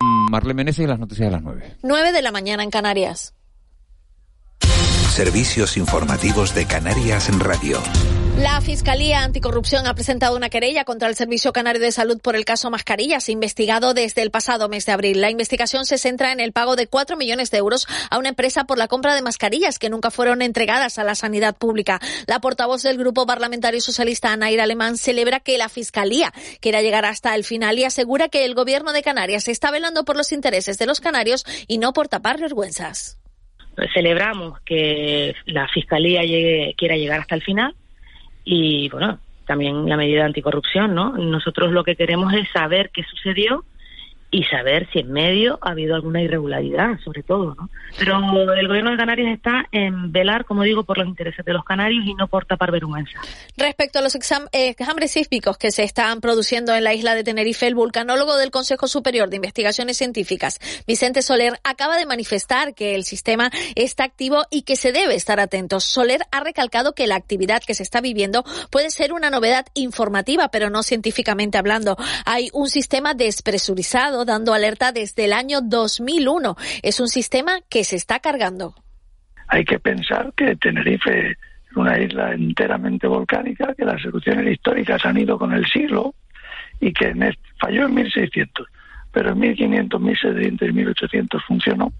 Marle Menezes y las noticias de las 9. 9 de la mañana en Canarias. Servicios informativos de Canarias en Radio. La Fiscalía Anticorrupción ha presentado una querella contra el Servicio Canario de Salud por el caso Mascarillas, investigado desde el pasado mes de abril. La investigación se centra en el pago de 4 millones de euros a una empresa por la compra de mascarillas que nunca fueron entregadas a la sanidad pública. La portavoz del Grupo Parlamentario Socialista, Anaira Alemán, celebra que la Fiscalía quiera llegar hasta el final y asegura que el Gobierno de Canarias está velando por los intereses de los canarios y no por tapar vergüenzas. Celebramos que la Fiscalía llegue, quiera llegar hasta el final y bueno, también la medida anticorrupción, ¿no? Nosotros lo que queremos es saber qué sucedió y saber si en medio ha habido alguna irregularidad, sobre todo, ¿no? Pero el gobierno de Canarias está en velar, como digo, por los intereses de los canarios y no por tapar vergüenza. Respecto a los exámenes sísmicos que se están produciendo en la isla de Tenerife, el vulcanólogo del Consejo Superior de Investigaciones Científicas, Vicente Soler, acaba de manifestar que el sistema está activo y que se debe estar atentos. Soler ha recalcado que la actividad que se está viviendo puede ser una novedad informativa, pero no científicamente hablando. Hay un sistema despresurizado dando alerta desde el año 2001. Es un sistema que se está cargando. Hay que pensar que Tenerife es una isla enteramente volcánica, que las erupciones históricas han ido con el siglo y que en falló en 1600, pero en 1500, 1700 y 1800 funcionó,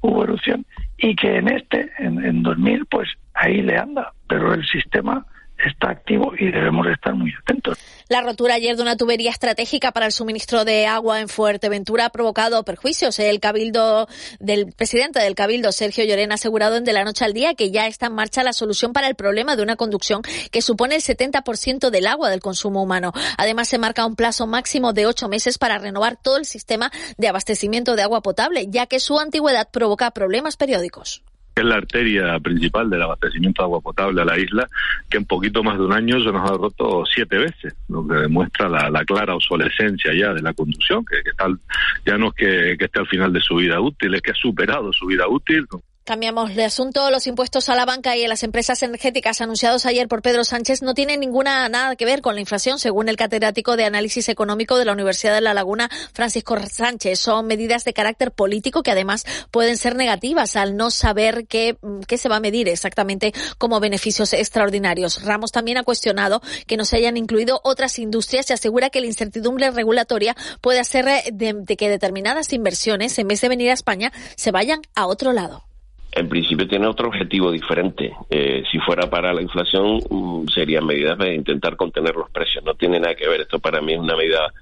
hubo erupción y que en este, en, en 2000, pues ahí le anda, pero el sistema está activo y debemos estar muy atentos. La rotura ayer de una tubería estratégica para el suministro de agua en Fuerteventura ha provocado perjuicios. El cabildo del presidente del cabildo, Sergio Llorena, ha asegurado en De la Noche al Día que ya está en marcha la solución para el problema de una conducción que supone el 70% del agua del consumo humano. Además, se marca un plazo máximo de ocho meses para renovar todo el sistema de abastecimiento de agua potable, ya que su antigüedad provoca problemas periódicos es la arteria principal del abastecimiento de agua potable a la isla, que en poquito más de un año se nos ha roto siete veces, lo que demuestra la, clara obsolescencia ya de la conducción, que, tal, ya no es que, que, esté al final de su vida útil, es que ha superado su vida útil. Cambiamos de asunto. Los impuestos a la banca y a las empresas energéticas anunciados ayer por Pedro Sánchez no tienen ninguna nada que ver con la inflación, según el catedrático de análisis económico de la Universidad de La Laguna, Francisco Sánchez. Son medidas de carácter político que además pueden ser negativas al no saber qué, qué se va a medir exactamente como beneficios extraordinarios. Ramos también ha cuestionado que no se hayan incluido otras industrias y asegura que la incertidumbre regulatoria puede hacer de, de que determinadas inversiones, en vez de venir a España, se vayan a otro lado en principio tiene otro objetivo diferente. Eh, si fuera para la inflación, mm, serían medidas de intentar contener los precios. No tiene nada que ver. Esto para mí es una medida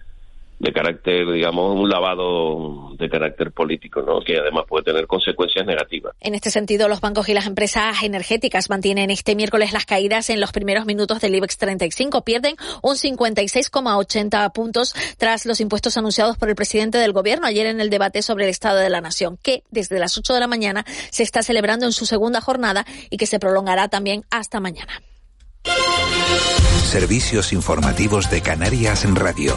de carácter, digamos, un lavado de carácter político, ¿no? que además puede tener consecuencias negativas. En este sentido, los bancos y las empresas energéticas mantienen este miércoles las caídas en los primeros minutos del IBEX 35. Pierden un 56,80 puntos tras los impuestos anunciados por el presidente del gobierno ayer en el debate sobre el Estado de la Nación, que desde las 8 de la mañana se está celebrando en su segunda jornada y que se prolongará también hasta mañana. Servicios informativos de Canarias en Radio.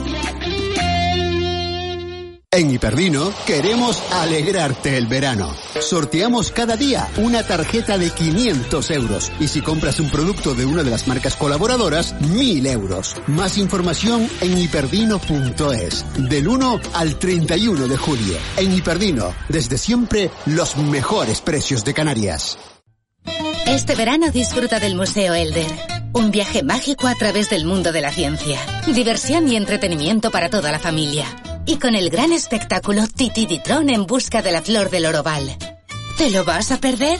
En Hiperdino queremos alegrarte el verano. Sorteamos cada día una tarjeta de 500 euros y si compras un producto de una de las marcas colaboradoras, 1000 euros. Más información en hiperdino.es. Del 1 al 31 de julio. En Hiperdino, desde siempre, los mejores precios de Canarias. Este verano disfruta del Museo Elder. Un viaje mágico a través del mundo de la ciencia. Diversión y entretenimiento para toda la familia y con el gran espectáculo Titi Ditron en busca de la flor del oroval. ¿Te lo vas a perder?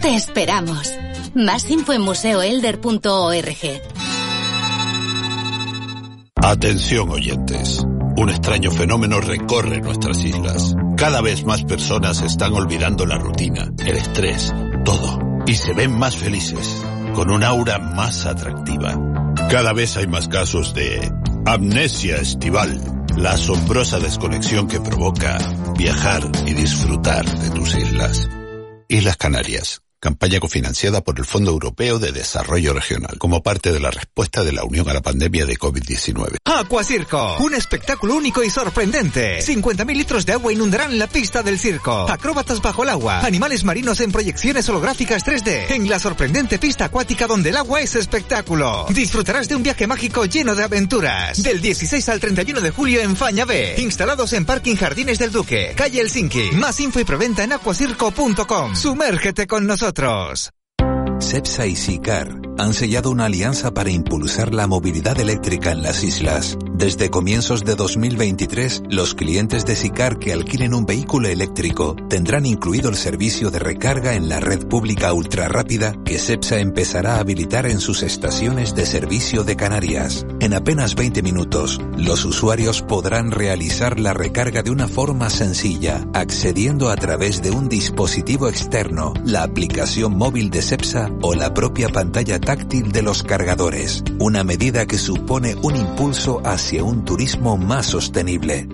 Te esperamos. Más info en museoelder.org. Atención oyentes. Un extraño fenómeno recorre nuestras islas. Cada vez más personas están olvidando la rutina, el estrés, todo. Y se ven más felices, con un aura más atractiva. Cada vez hay más casos de amnesia estival, la asombrosa desconexión que provoca viajar y disfrutar de tus islas. Islas Canarias campaña cofinanciada por el Fondo Europeo de Desarrollo Regional, como parte de la respuesta de la Unión a la pandemia de COVID-19. Aquacirco, un espectáculo único y sorprendente. 50.000 litros de agua inundarán la pista del circo. Acróbatas bajo el agua, animales marinos en proyecciones holográficas 3D, en la sorprendente pista acuática donde el agua es espectáculo. Disfrutarás de un viaje mágico lleno de aventuras. Del 16 al 31 de julio en Faña B, instalados en Parking Jardines del Duque, calle Helsinki. Más info y preventa en aquacirco.com. Sumérgete con nosotros. CEPSA y SICAR han sellado una alianza para impulsar la movilidad eléctrica en las islas. Desde comienzos de 2023, los clientes de SICAR que alquilen un vehículo eléctrico tendrán incluido el servicio de recarga en la red pública ultra rápida que CEPSA empezará a habilitar en sus estaciones de servicio de Canarias. En apenas 20 minutos, los usuarios podrán realizar la recarga de una forma sencilla, accediendo a través de un dispositivo externo, la aplicación móvil de CEPSA o la propia pantalla táctil de los cargadores. Una medida que supone un impulso hacia un turismo más sostenible.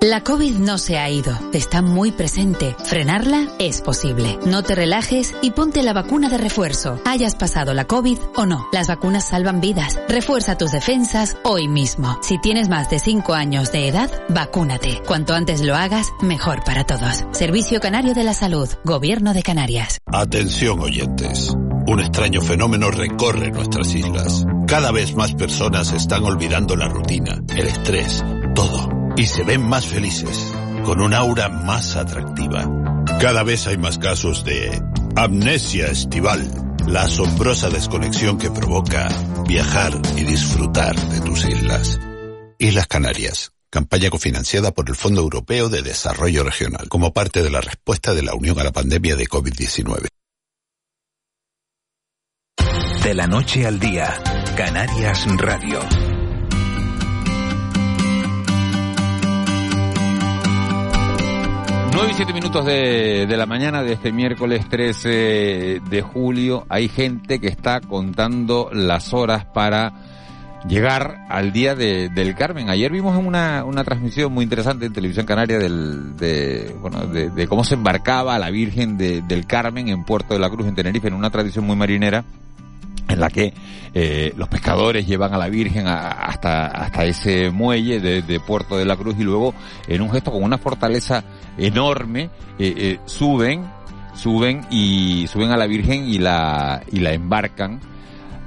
La COVID no se ha ido, está muy presente. Frenarla es posible. No te relajes y ponte la vacuna de refuerzo. Hayas pasado la COVID o no. Las vacunas salvan vidas. Refuerza tus defensas hoy mismo. Si tienes más de 5 años de edad, vacúnate. Cuanto antes lo hagas, mejor para todos. Servicio Canario de la Salud, Gobierno de Canarias. Atención oyentes. Un extraño fenómeno recorre nuestras islas. Cada vez más personas están olvidando la rutina, el estrés, todo. Y se ven más felices, con un aura más atractiva. Cada vez hay más casos de amnesia estival, la asombrosa desconexión que provoca viajar y disfrutar de tus islas. Islas Canarias, campaña cofinanciada por el Fondo Europeo de Desarrollo Regional, como parte de la respuesta de la Unión a la pandemia de COVID-19. De la noche al día, Canarias Radio. 9 y 7 minutos de, de, la mañana de este miércoles 13 de julio. Hay gente que está contando las horas para llegar al día de, del Carmen. Ayer vimos una, una transmisión muy interesante en Televisión Canaria del, de, bueno, de, cómo se embarcaba la Virgen de, del Carmen en Puerto de la Cruz, en Tenerife, en una tradición muy marinera en la que eh, los pescadores llevan a la Virgen a, hasta, hasta ese muelle de, Puerto de la Cruz y luego en un gesto con una fortaleza enorme eh, eh, suben suben y suben a la Virgen y la y la embarcan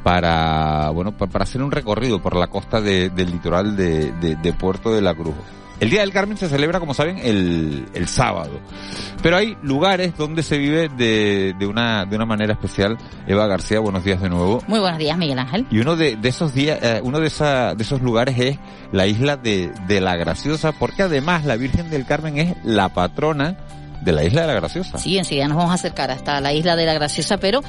para bueno para hacer un recorrido por la costa de, del litoral de, de Puerto de la Cruz el Día del Carmen se celebra, como saben, el, el sábado. Pero hay lugares donde se vive de, de, una, de una manera especial. Eva García, buenos días de nuevo. Muy buenos días, Miguel Ángel. Y uno de, de esos días, eh, uno de, esa, de esos lugares es la isla de, de La Graciosa, porque además la Virgen del Carmen es la patrona de la isla de La Graciosa. Sí, enseguida nos vamos a acercar hasta la isla de La Graciosa, pero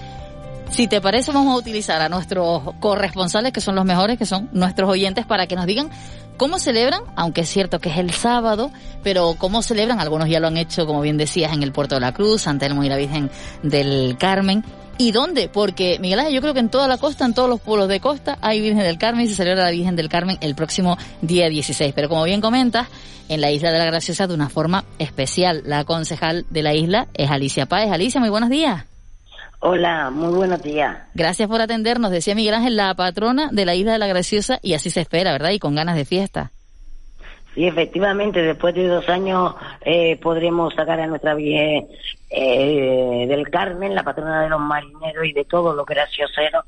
si te parece, vamos a utilizar a nuestros corresponsales, que son los mejores, que son nuestros oyentes, para que nos digan cómo celebran, aunque es cierto que es el sábado, pero cómo celebran, algunos ya lo han hecho, como bien decías, en el Puerto de la Cruz, Santa Elmo y la Virgen del Carmen. ¿Y dónde? Porque, Miguel Ángel, yo creo que en toda la costa, en todos los pueblos de costa, hay Virgen del Carmen y se celebra la Virgen del Carmen el próximo día 16. Pero como bien comentas, en la Isla de la Graciosa de una forma especial. La concejal de la isla es Alicia Páez. Alicia, muy buenos días. Hola, muy buenos días. Gracias por atendernos. Decía Miguel Ángel, la patrona de la Isla de la Graciosa, y así se espera, ¿verdad? Y con ganas de fiesta. Sí, efectivamente, después de dos años eh, podremos sacar a nuestra Virgen eh, del Carmen, la patrona de los marineros y de todos los gracioseros.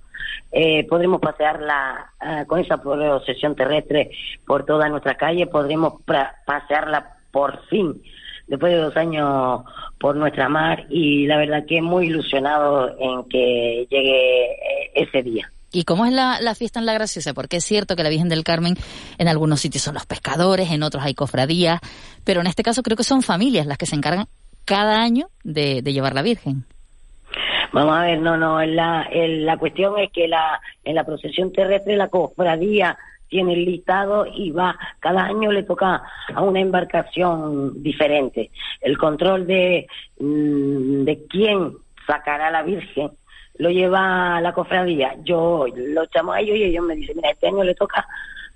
Eh, podremos pasearla eh, con esa procesión terrestre por toda nuestra calle, podremos pasearla por fin después de dos años por nuestra mar y la verdad que muy ilusionado en que llegue eh, ese día. ¿Y cómo es la, la, fiesta en La Graciosa? Porque es cierto que la Virgen del Carmen en algunos sitios son los pescadores, en otros hay cofradías, pero en este caso creo que son familias las que se encargan cada año de, de llevar la Virgen. Vamos a ver, no, no, la, la cuestión es que la, en la procesión terrestre la cofradía tiene el listado y va, cada año le toca a una embarcación diferente. El control de, mm, de quién sacará a la Virgen lo lleva la cofradía. Yo lo llamo a ellos y ellos me dicen, mira, este año le toca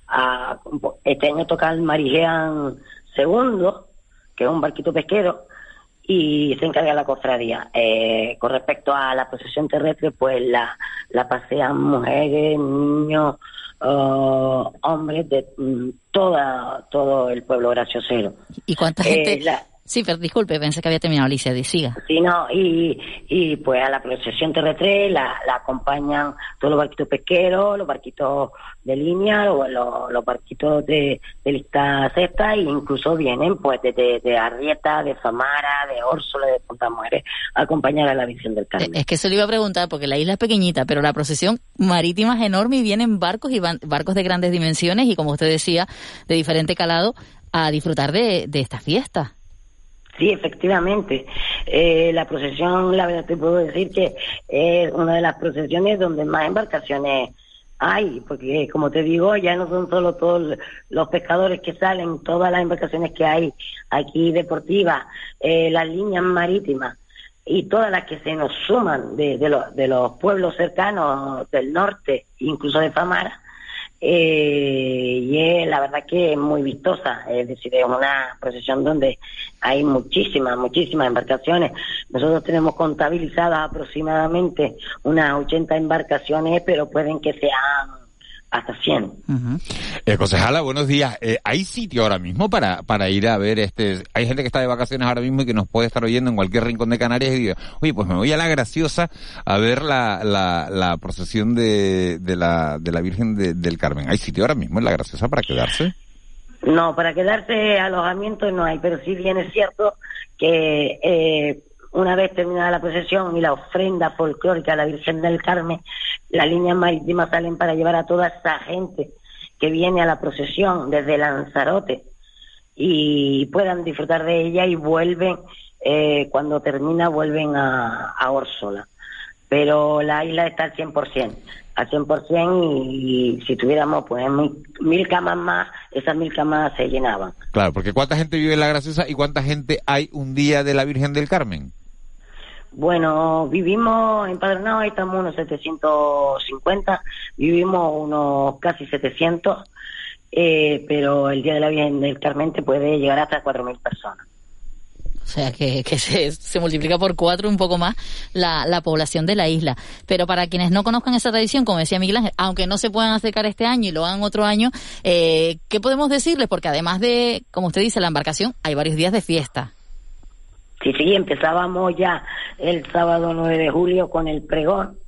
a, este año toca al Marijean segundo, que es un barquito pesquero, y se encarga la cofradía. Eh, con respecto a la procesión terrestre, pues la, la pasean mujeres, niños, uh, hombres de mm, toda, todo el pueblo graciosero. ¿Y cuánta gente? Eh, Sí, pero disculpe, pensé que había terminado Alicia, siga. Sí, no, y, y pues a la procesión terrestre la, la acompañan todos los barquitos pesqueros, los barquitos de línea, o los, los barquitos de, de lista sexta, e incluso vienen pues de, de, Arrieta, de Famara, de Órsula, de Punta Mujeres, a acompañar a la visión del Carmen. Es que eso le iba a preguntar, porque la isla es pequeñita, pero la procesión marítima es enorme y vienen barcos y barcos de grandes dimensiones y como usted decía, de diferente calado, a disfrutar de, de esta fiesta. Sí, efectivamente. Eh, la procesión, la verdad te puedo decir que es una de las procesiones donde más embarcaciones hay, porque como te digo, ya no son solo todos los pescadores que salen, todas las embarcaciones que hay aquí deportivas, eh, las líneas marítimas y todas las que se nos suman de, de, de los pueblos cercanos del norte, incluso de Famara, eh, y es la verdad que es muy vistosa, es decir, es una procesión donde hay muchísimas, muchísimas embarcaciones. Nosotros tenemos contabilizadas aproximadamente unas 80 embarcaciones, pero pueden que sean hasta 100. eh, concejala, buenos días. Eh, ¿Hay sitio ahora mismo para, para ir a ver este? Hay gente que está de vacaciones ahora mismo y que nos puede estar oyendo en cualquier rincón de Canarias y diga, oye, pues me voy a la Graciosa a ver la, la, la procesión de, de, la, de la Virgen del Carmen. ¿Hay sitio ahora mismo en la Graciosa para quedarse? No, para quedarse alojamiento no hay, pero sí bien es cierto que eh, una vez terminada la procesión y la ofrenda folclórica a la Virgen del Carmen, las líneas marítimas salen para llevar a toda esa gente que viene a la procesión desde Lanzarote y puedan disfrutar de ella y vuelven, eh, cuando termina, vuelven a, a Órsola. Pero la isla está al 100%, al 100% y, y si tuviéramos pues mil, camas más, esas mil camas se llenaban. Claro, porque ¿cuánta gente vive en La Graciosa y cuánta gente hay un día de la Virgen del Carmen? Bueno, vivimos en Padernao, ahí estamos unos 750, vivimos unos casi 700, eh, pero el Día de la Virgen del Carmen puede llegar hasta 4.000 personas. O sea que, que se, se, multiplica por cuatro un poco más la, la, población de la isla. Pero para quienes no conozcan esa tradición, como decía Miguel Ángel, aunque no se puedan acercar este año y lo hagan otro año, eh, ¿qué podemos decirles? Porque además de, como usted dice, la embarcación, hay varios días de fiesta. Sí, sí, empezábamos ya el sábado 9 de julio con el pregón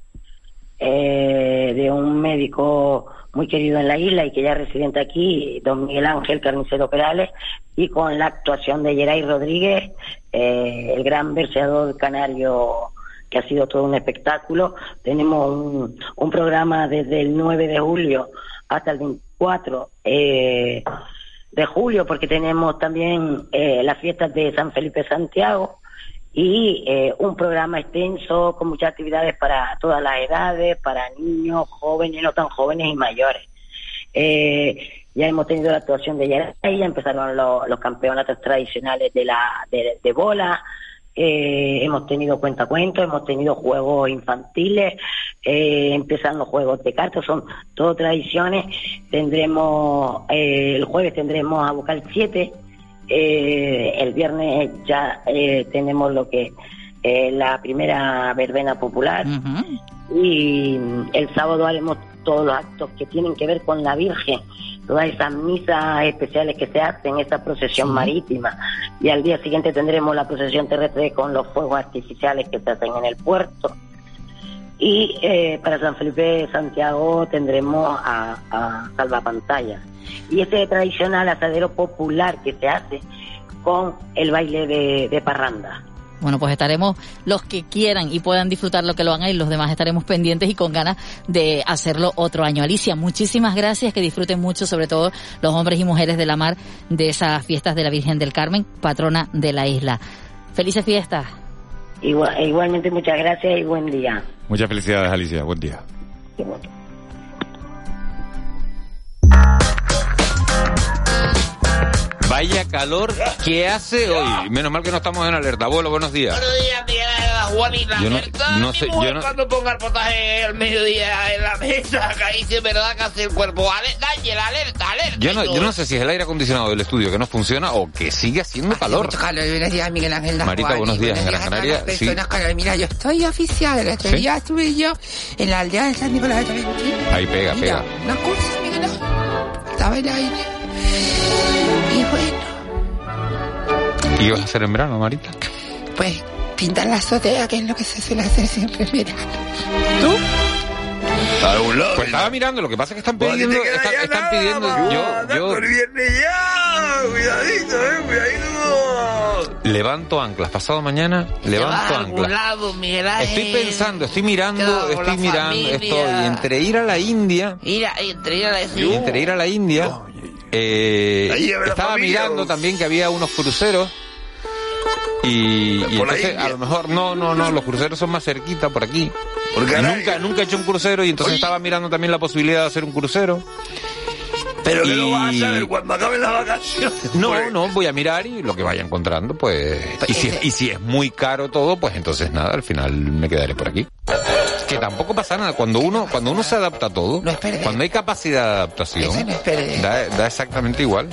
eh, de un médico muy querido en la isla y que ya es residente aquí, don Miguel Ángel Carnicero Perales, y con la actuación de Geray Rodríguez, eh, el gran verseador canario que ha sido todo un espectáculo. Tenemos un, programa desde el 9 de julio hasta el 24. Eh, de julio, porque tenemos también eh, las fiestas de San Felipe Santiago y eh, un programa extenso con muchas actividades para todas las edades, para niños, jóvenes, no tan jóvenes y mayores. Eh, ya hemos tenido la actuación de ya empezaron los, campeonatos tradicionales de la de bola, eh, hemos tenido cuentacuentos, hemos tenido juegos infantiles, eh, empiezan los juegos de cartas, son todo tradiciones. Tendremos, eh, el jueves tendremos a Vocal 7, eh, el viernes ya tenemos lo que es la primera verbena popular. Y el sábado haremos todos los actos que tienen que ver con la Virgen todas esas misas especiales que se hacen, esa procesión marítima. Y al día siguiente tendremos la procesión terrestre con los fuegos artificiales que se hacen en el puerto. Y eh, para San Felipe de Santiago tendremos a, a Salvapantalla. Y ese tradicional asadero popular que se hace con el baile de, de parranda. Bueno, pues estaremos los que quieran y puedan disfrutar lo que lo hagan y los demás estaremos pendientes y con ganas de hacerlo otro año. Alicia, muchísimas gracias, que disfruten mucho, sobre todo los hombres y mujeres de la mar, de esas fiestas de la Virgen del Carmen, patrona de la isla. Felices fiestas. Igual- igualmente muchas gracias y buen día. Muchas felicidades, Alicia. Buen día. Vaya calor que hace hoy. Menos mal que no estamos en alerta. Abuelo, buenos días. Buenos días, Miguel Juanita. Yo no- ¿Verdad, no sé, yo no- cuando ponga el potaje al mediodía en la mesa, que ahí es verdad que hace el cuerpo. Alerta, alerta, alerta. Yo no, yo no sé si es el aire acondicionado del estudio que no funciona o que sigue haciendo calor. Mucho calor. Buenos días, Miguel Ángel Marita, Juan, buenos días. En Gran Canaria, sí. Mira, yo estoy oficial. El otro ¿Sí? día estuve yo en la aldea de San Nicolás de Tolentino. Ahí pega, Mira, pega. una cosa, Miguel Ángel. Estaba en el aire. Y bueno, ¿Y vas a hacer en verano, Marita? pues pintar la azotea, que es lo que se suele hacer siempre en verano. ¿Tú? A algún lado. Pues estaba mirando, lo que pasa es que están pidiendo, están, están pidiendo, yo, yo viernes ya, cuidadito, eh, cuidadito. levanto anclas, pasado mañana levanto anclas. lado. Estoy pensando, estoy mirando, estoy mirando, familia. estoy entre ir a la India, Ir a, entre ir a la y entre ir a la India, eh, estaba mirando también que había unos cruceros y, entonces a lo mejor no, no, no, los cruceros son más cerquita por aquí. Nunca, nunca he hecho un crucero y entonces estaba mirando también la posibilidad de hacer un crucero. Pero que Y- lo vas a saber cuando acaben las vacaciones. No, no, voy a mirar y lo que vaya encontrando, pues... Y si, y si es muy caro todo, pues entonces nada, al final me quedaré por aquí. Que tampoco pasa nada, cuando uno cuando uno se adapta a todo, cuando hay capacidad de adaptación, da, da exactamente igual.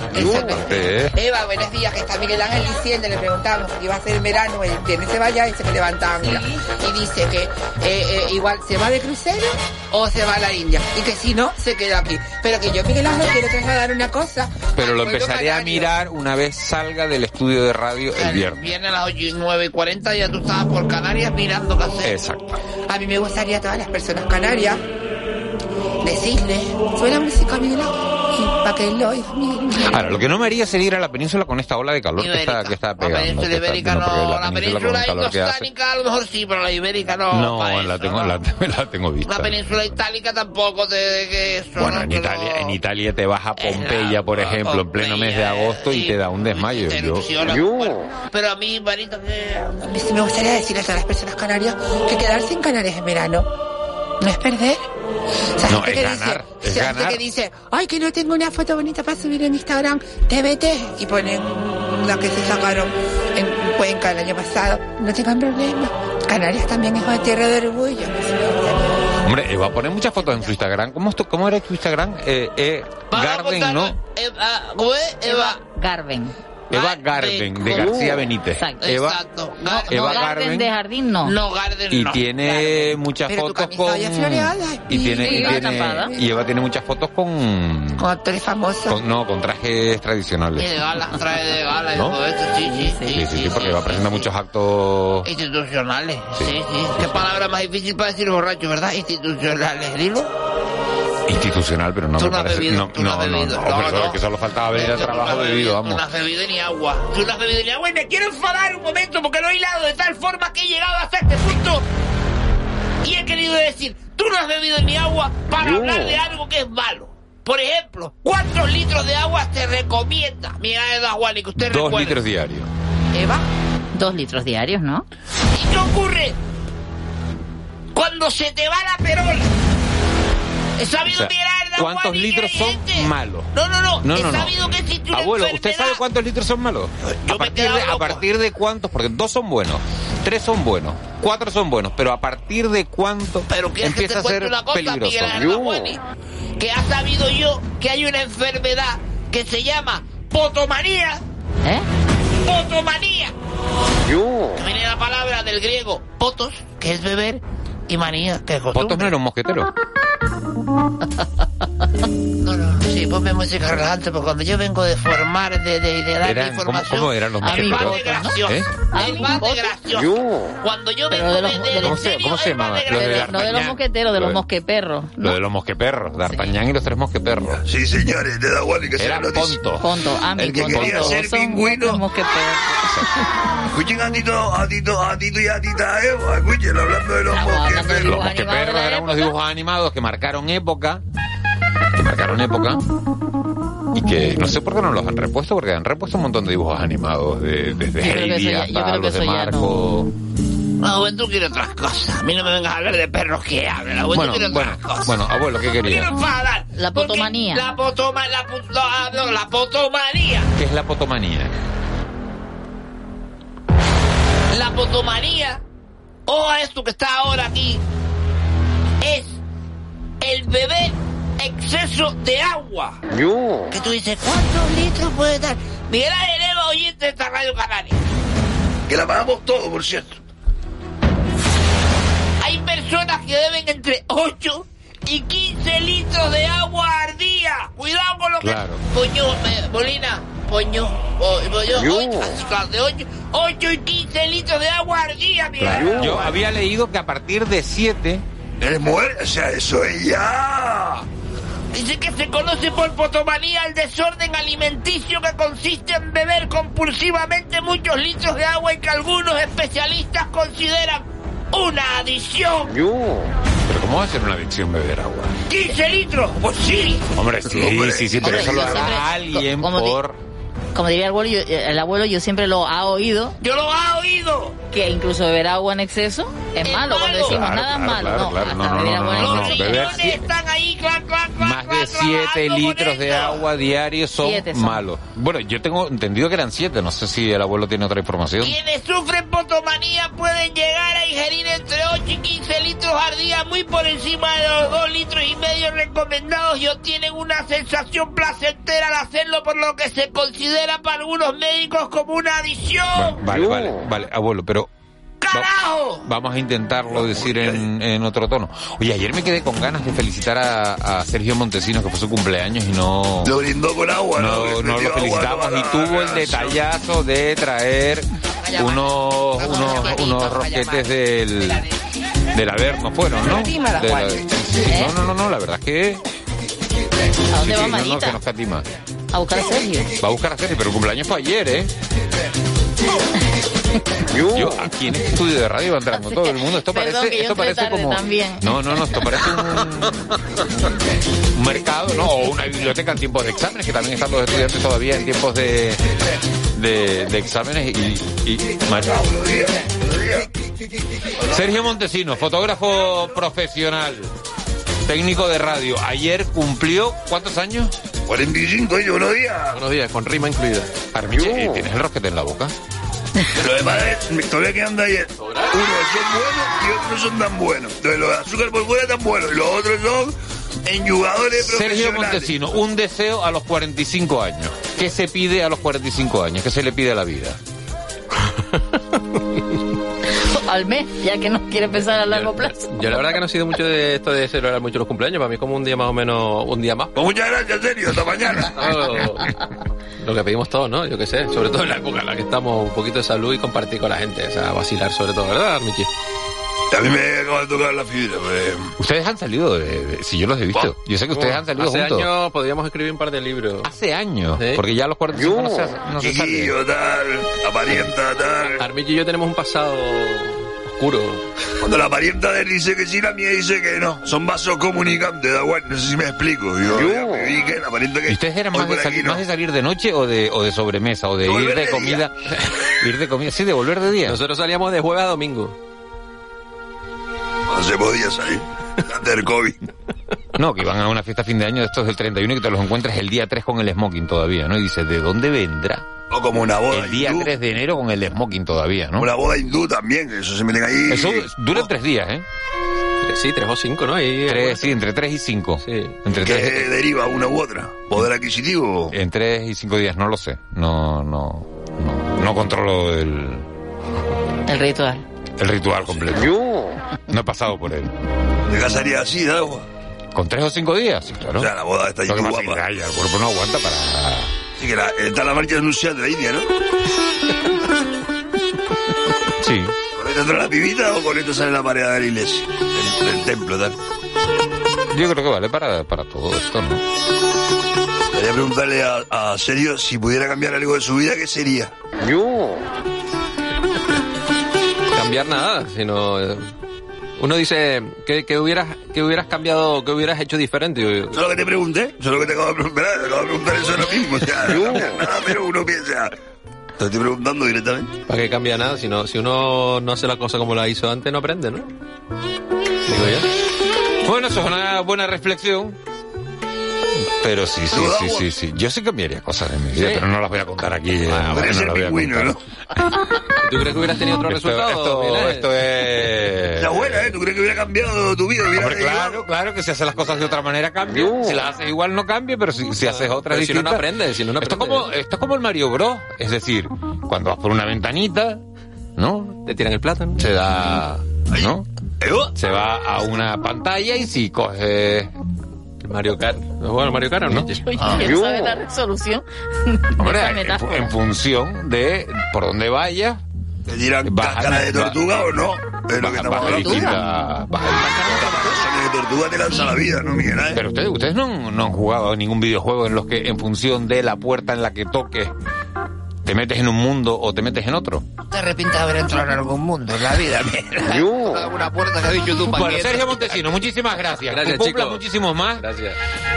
Eh, Eva, buenos días, que está Miguel Ángel diciendo, le preguntamos que iba a ser verano, el viernes se vaya y se me levanta ancla. Y dice que eh, eh, igual se va de crucero o se va a la India. Y que si no, se queda aquí. Pero que yo, Miguel Ángel, quiero trasladar una cosa. Pero lo empezaré a mirar una vez salga del estudio de radio el viernes. Viene a las 8 y 9 y 40 ya tú estabas por Canarias mirando qué hacer. Exacto. A mí me a todas las personas canarias decirle, suena música, Miguel Ángel, y para que lo. Ahora, lo que no me haría sería ir a la península con esta ola de calor que está, que está La pegando. península que está- ibérica no, no, la la península con península indostánica a lo mejor sí, pero la ibérica no. No, la eso, tengo, ¿no? la, la tengo vista. La península itálica tampoco te que eso. Bueno, ¿no? en Italia, en Italia te vas a Pompeya, por ejemplo, en pleno mes de agosto y te da un desmayo. Yo, cuerpo. Pero a mí, Marito, que... A mí sí me gustaría decirle a todas las personas canarias que quedarse en Canarias en verano no es perder. O sea, No, gente es que ganar, dice, es gente ganar. que dice, ay, que no tengo una foto bonita para subir en Instagram, TBT, y ponen la que se sacaron en Cuenca el año pasado. No tengan problema. Canarias también es una tierra de orgullo. Hombre, va a poner muchas fotos en su Instagram. ¿Cómo, cómo era tu Instagram? Eh, eh, Garden, ¿no? Eva, ¿Cómo es? Eva Garden. Eva Garden, de García Benítez. Exacto. Eva, Exacto. Eva no, garden, Garden. de jardín no. No, Garden Y no. tiene muchas Pero tu fotos camisa con... floreada, Y tiene, y tiene, Tapada. y Eva tiene muchas fotos con... Con actores famosos. con- no, con trajes Y tradicionales. de gala, trae de gala y ¿No? todo eso, sí, sí, sí. Sí, sí, sí, porque va presenta muchos actos... Institucionales, sí, sí. Qué palabra más difícil para decir borracho, ¿verdad? Institucionales, dilo. Institucional, pero no Tú me no has parece... bebido, no, tú no no, has no, bebido. no, No, hombre, no. que solo faltaba venir al Tú no trabajo has bebido, Tú vamos. no has bebido ni agua. Tú no has bebido ni agua y me quiero enfadar un momento porque lo he hilado de tal forma que he llegado hasta este punto. Y he querido decir, tú no has bebido ni agua para Yo. hablar de algo que es malo. Por ejemplo, ¿cuántos litros de agua te recomienda Mira, Eda Juan, y que usted Dos recuerde? litros diarios. Eva, Dos litros diarios, ¿no? ¿y qué ocurre? Cuando se te va la perola. He sabido O sea, mirar Eda ¿Cuántos litros son malos? No, no, no. No, He no, no. sabido que existe una Abuelo, ¿usted enfermedad. sabe cuántos litros son malos? A partir, de, a partir de cuántos, porque dos son buenos, tres son buenos, cuatro son buenos, pero a partir de cuánto Pero quieres que empieza te a ser cuente una cosa, peligroso. Miguel que ha sabido yo que hay una enfermedad que se llama potomanía. ¿Eh? Potomanía. Que viene la palabra del griego potos, que es beber, y que no era un mosquetero. No, no, sí, ponme música relajante, porque cuando yo vengo de formar, de, de, de dar Eran- ¿cómo- información... cómo eran los de mosqueteros? ¿Eh? De gracioso. Cuando yo Pero vengo de de, los- de, de los- ¿Cómo se, cómo se llamaba? Lo de No de los mosqueteros, de Lo los de- mosqueperros. Lo de los mosqueperros, D'Artagnan y los tres mosqueperros. Sí, señores, te da igual y que Era sea noticia. Ponto. Ponto, ah, El que Ponto, quería ser pingüino. los mosqueperros. Escuchen a Tito, a Tito, a Tito y a Tita Eva, escuchen, hablando de los mosqueteros. Los mosqueperros eran unos dibujos animados que marcaron época, que marcaron época, y que no sé por qué no los han repuesto, porque han repuesto un montón de dibujos animados, de- desde Yo Heidi ya- hasta los de Marco. La juventud quiere otras cosas. A mí no me vengas a hablar de perros que hablan. La juventud Bueno, quiere otras bueno, cosas. bueno, abuelo, ¿qué quería? Quiero enfadar. La potomanía. La potoma, la, no, no, la potomanía. ¿Qué es la potomanía? La potomanía, o a esto que está ahora aquí, es el beber exceso de agua. Que tú dices, ¿cuántos litros puede dar? Miguel Ángel Eva, oyente de esta Radio Canaria. Que la pagamos todo, por cierto. Hay personas que beben entre 8 y 15 litros de agua al día. Cuidado con lo Claro. que... Coño, Molina, coño, o- coño, ocho, claro, de 8, 8 y 15 litros de agua al día. Yo había leído que a partir de 7... Eres mujer, o sea, eso es ya. Dice que se conoce por potomanía el desorden alimenticio que consiste en beber compulsivamente muchos litros de agua y que algunos especialistas consideran una adicción. ¿Pero cómo va a ser una adicción beber agua? 15 litros, pues sí. Hombre, sí, sí, sí, pero Hombre, eso lo hará alguien por... Como diría el abuelo, yo, el abuelo, yo siempre lo ha oído. Yo lo ha oído. Que incluso beber agua en exceso es, malo. Cuando decimos Claro, nada es malo. claro, no, No, no, no, no, Millones están ahí, clac, clac, clac, Más de clac, 7 trabajando litros de agua diarios son, son. malos. Bueno, yo tengo entendido que eran 7, no sé si el abuelo tiene otra información. Quienes sufren potomanía pueden llegar a ingerir entre 8 y 15 litros al día, muy por encima de los 2 litros y medio recomendados y obtienen una sensación placentera al hacerlo, por lo que se considera para algunos médicos como una adicción. Vale, vale, vale, abuelo, pero... va- ¡Carajo! Vamos a intentarlo decir en, en otro tono. Oye, ayer me quedé con ganas de felicitar a, a Sergio Montesinos, que fue su cumpleaños y no... Lo brindó con agua, ¿no? No, no lo agua felicitamos y tuvo el detallazo de traer unos, unos, unos rosquetes del, del Averno fueron, ¿no? De la- sí, sí, No, no, no, no, la verdad es que... ¿A dónde sí, va sí, no, no, Marita? que no escatima. A buscar a Sergio. Va a buscar a Sergio, pero el cumpleaños fue ayer, ¿eh? Yo aquí en este estudio de radio va entrando todo el mundo. Esto Perdón, parece, esto parece como. también. No, no, no, esto parece un, un mercado, ¿no? O una biblioteca en tiempos de exámenes, que también están los estudiantes todavía en tiempos de, de, de exámenes y. y Sergio Montesino, fotógrafo profesional, técnico de radio. Ayer cumplió, ¿cuántos años? 45 años, unos días. Buenos días, con rima incluida. Armiche, ¿tienes el rosquete en la boca? Pero además es- todavía quedan de ayer. Unos son buenos y otros no son tan buenos. Entonces los de azúcar por fuera tan buenos. Los otros son enyugadores Sergio. Montesino, un deseo a los 45 años. ¿Qué se pide a los 45 años? ¿Qué se le pide a la vida? Al mes, ya que no quiere pensar a largo plazo. Yo la verdad que no he sido mucho de esto de celebrar mucho los cumpleaños. Para mí es como un día más o menos, un día más. Pues muchas gracias, Sergio. Hasta mañana. Lo, lo que pedimos todos, ¿no? Yo qué sé. Sobre todo en la época en la que estamos, un poquito de salud y compartir con la gente. O sea, vacilar sobre todo, ¿verdad, Michi? A mí me acaba de tocar la fibra. Pues. Ustedes han salido de, de- si yo los he visto. Yo sé que ustedes han salido Hace juntos. años podríamos escribir un par de libros. Hace años. Sí. Porque ya a los 45 no se, no se sale. Tal, la parienta, tal. Armichi y yo tenemos un pasado oscuro. Cuando la parienta de él dice que sí, la mía dice que no. Son vasos comunicantes, da igual, no sé si me explico. Yo, yo, y que la parienta que... ¿Y ustedes eran más de, aquí salir, no. más de salir de noche o de, o de sobremesa? ¿O de, De ir de de comida? ir de comida, sí, de volver de día. Nosotros salíamos de jueves a domingo. No se podía salir. Antes del COVID. No, que iban a una fiesta a fin de año de estos del 31 y que te los encuentras el día 3 con el smoking todavía, ¿no? Y dices, ¿de dónde vendrá? O como una boda El día hindú. 3 de enero con el smoking todavía, ¿no? Una boda hindú también, que eso se meten ahí. Eso dura tres días, ¿eh? Sí, tres o cinco, ¿no? Tres, sí, entre tres y cinco. Entre ¿Qué tres, deriva una u otra? ¿Poder adquisitivo? en tres y cinco días, no lo sé. No, no, no, no controlo el, El ritual. el ritual completo. No he pasado por él. ¿Te casarías así, da agua? ¿Con tres o cinco días? Sí, claro. O sea, la boda está es guapa. que el cuerpo no aguanta para... Sí, que la, está la marcha anunciada de la India, ¿no? Sí. ¿Con esto entra la pibita o con esto sale la pared de la iglesia? Del, del templo, tal. Yo creo que vale para, para todo esto, ¿no? Quería preguntarle a, a Sergio si pudiera cambiar algo de su vida, ¿qué sería? Cambiar nada, sino... Uno dice, ¿qué, qué hubieras, qué hubieras cambiado, qué hubieras hecho diferente? Eso es lo que te pregunté, eso es lo que te acabo de preguntar, te acabo de preguntar eso ahora mismo, o sea, nada, pero uno piensa, Te estoy preguntando directamente. ¿Para qué cambia nada? Si, no, si uno no hace la cosa como la hizo antes, no aprende, ¿no? Digo yo. Bueno, eso es una buena reflexión. Pero sí, sí, sí, sí, sí. Yo sí cambiaría cosas de mi vida, Sí. pero no las voy a contar aquí. no bueno, las voy a pingüino, contar. ¿Y tú crees que hubieras tenido otro Esto- resultado? esto- es... La buena, ¿eh? ¿Tú crees que hubiera cambiado tu vida? Claro, claro, que si haces las cosas de otra manera cambia. Si las haces igual no cambia, pero si, si haces otras Pero si no, no aprendes, si no, no esto, como, esto es como el Mario Bros. Es decir, cuando vas por una ventanita, ¿no? Te tiran el plátano. Se da... ¿No? Se va a una pantalla y si coges... Mario Kart. Bueno, Mario Kart, ¿no? Oye, ¿quién sabe la resolución? Hombre, Esa en, función de por dónde vayas. ¿Te bajas- cáscara de tortuga o no? Es lo que estamos hablando. Cáscara de tortuga te lanza la vida, ¿no, Miguel? Pero ustedes, ustedes no, no han jugado a ningún videojuego en los que en función de la puerta en la que toques te metes en un mundo o te metes en otro. Te arrepientes de haber entrado en algún mundo en la vida, mira. Yo. Una puerta que has dicho tú, Bueno. Sergio Montesino, muchísimas gracias. Gracias, que cumpla chicos. muchísimos más. Gracias.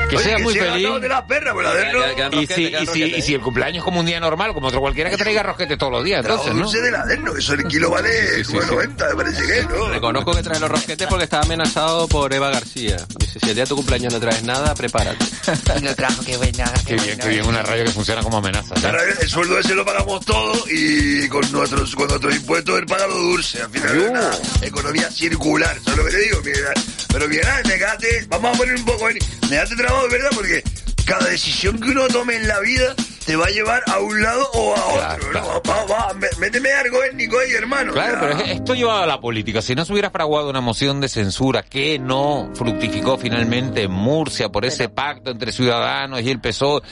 Que Oye, seas muy feliz. de pues la no. Y si, y, si, y si el cumpleaños es como un día normal, como otro cualquiera que traiga rosquete todos los días, entonces, ¿no? de Aderno, que eso el kilo vale Sí, sí, sí. 9.90, me parece que, ¿no? Reconozco que trae los rosquetes porque está amenazado por Eva García. Dice, si el día de tu cumpleaños no traes nada, prepárate. Y lo trajo, qué buena. Qué bien, qué bien, una radio que funciona como amenaza. ¿eh? El sueldo lo pagamos todo y con nuestros, con nuestros impuestos él paga lo dulce. Al final es una economía circular, ¿sabes lo que te digo? Miguel? Pero Miguel, quedaste, vamos a poner un poco en, me quedaste trabado de verdad porque cada decisión que uno tome en la vida te va a llevar a un lado o a otro, ¿no? Va, va, mé- méteme algo étnico ahí, hermano. Claro, pero es- esto llevado a la política. Si no se hubiera fraguado una moción de censura que no fructificó finalmente en Murcia por ese pacto entre Ciudadanos y el PSOE,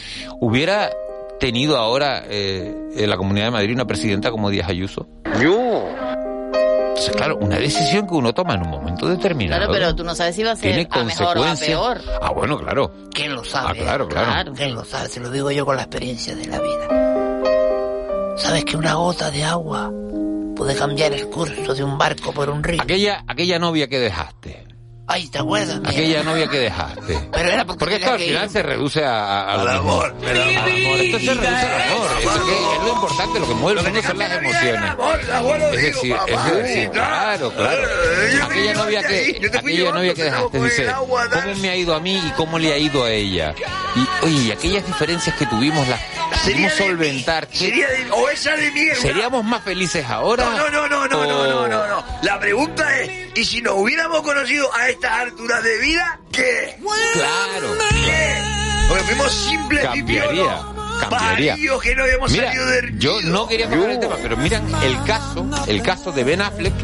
hubiera tenido ahora eh, en la Comunidad de Madrid una presidenta como Díaz Ayuso. Entonces, claro, una decisión que uno toma en un momento determinado. Claro, pero tú no sabes si va a ser tiene a mejor o a consecuencias. peor. Ah, bueno, claro. ¿Quién lo sabe? Ah, claro, claro. ¿Quién lo sabe? Se lo digo yo con la experiencia de la vida. ¿Sabes que una gota de agua puede cambiar el curso de un barco por un río? Aquella, aquella novia que dejaste. Ay, ¿te acuerdas? Aquella novia que dejaste. Pero era porque, Porque esto al final ir. se reduce a, Al amor, amor. Al amor. Esto se reduce al amor. Que es lo importante, lo que mueve el mundo son las emociones. Es decir, es decir, claro, claro. Aquella novia que, aquella novia que dejaste dice, ¿cómo me ha ido a mí y cómo le ha ido a ella? Y, oye, y aquellas diferencias que tuvimos las Sería de mí, solventar. ¿qué- Sería de, o esa de Miguel. ¿Seríamos más felices ahora? No, no, no, no, no, no, O- no, no, no. La pregunta es, ¿y si nos hubiéramos conocido a estas alturas de vida, qué? Claro. ¿Qué? Porque fuimos simples Cambiaría, cambiaría. que no habíamos Mira, salido de... yo no quería tocar el tema, pero miran el caso, el caso de Ben Affleck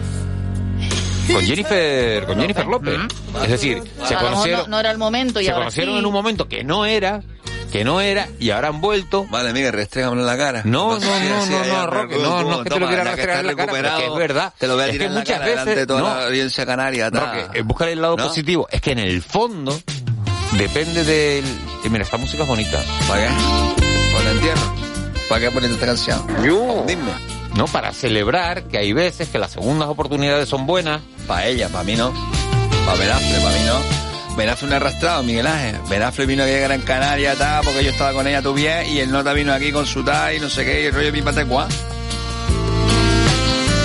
con Jennifer, con Jennifer López. Es decir, se conocieron, no, no era el momento y se ahora conocieron sí. en un momento que no era, que no era, y ahora han vuelto. Vale, Miguel, restrégamelo en la cara. No, no, no, no, no, Roque, no, no es que te lo quiera rastrear en la cara, es verdad. Te lo voy a tirar en la cara delante de toda no. la audiencia canaria. Roque, eh, buscar el lado ¿No? positivo. Es que en el fondo depende del... y mira, esta música es bonita. ¿Para qué? ¿Para el entierro? ¿Para qué poner esta canción? Dime. No, para celebrar que hay veces que las segundas oportunidades son buenas. Para ella, para mí no. Para Affleck, para mí no. Ben Affleck me ha arrastrado, Miguel Ángel. Ben Affleck vino aquí a Gran Canaria, ta, porque yo estaba con ella tu bien, y el nota vino aquí con su tal y no sé qué, y el rollo mi patecuá.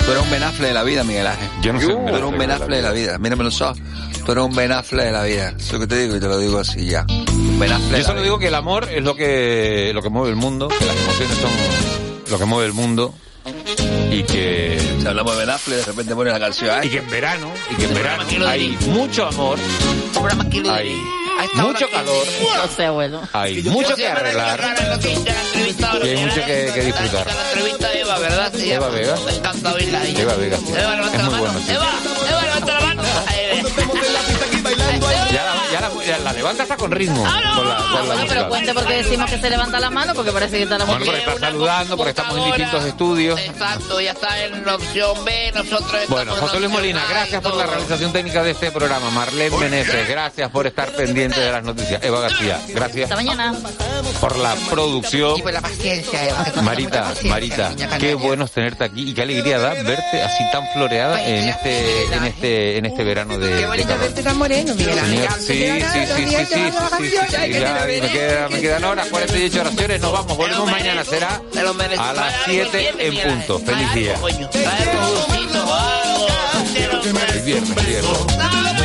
Tú eres un Ben Affleck de la vida, Miguel Ángel. Yo no un Tú eres un Affleck Ben de la Affleck de la vida. Mírame los ojos. Tú eres un Ben Affleck de la vida. Eso es lo que te digo y te lo digo así ya. Un Ben Affleck de Yo solo digo que el amor es lo que, lo que mueve el mundo, que las emociones son lo que mueve el mundo y que... Si hablamos de Ben Affleck, de repente pone la canción. Y Ay, que en verano, y que en verano hay mucho amor, hay mucho calor, No sé, abuelo. hay mucho que arreglar. Y hay mucho que- que disfrutar. Entrevista Eva, ¿verdad? Eva. Vega. Me encanta oírla ahí. Eva Vega, sí. Eva, levanta Es la muy mano. bueno. Eva, Eva, levanta la mano. Ya, la- ya la, ya la levanta está con ritmo. Con la, Ah, con bueno, pero cuente porque decimos que se levanta la mano porque parece que está la Bueno, porque está saludando, porque estamos en distintos estudios. Exacto, ya está en la opción B, nosotros estamos Bueno, en José Luis Molina, gracias por la realización técnica de este programa. Marlene Meneses, gracias por estar pendiente de las noticias. Eva García, gracias Hasta mañana. por la producción. Y por la paciencia, Eva. Marita, paciencia, Marita, niña qué bueno tenerte aquí y qué alegría da verte así tan floreada en este, en este, en este verano de. Qué bonito verte tan moreno. Señor, Sí, sí, sí, sí, Me quedan horas, 48 oraciones. Nos vamos, volvemos mañana. Será a las 7 en punto. Feliz día. El viernes, viernes.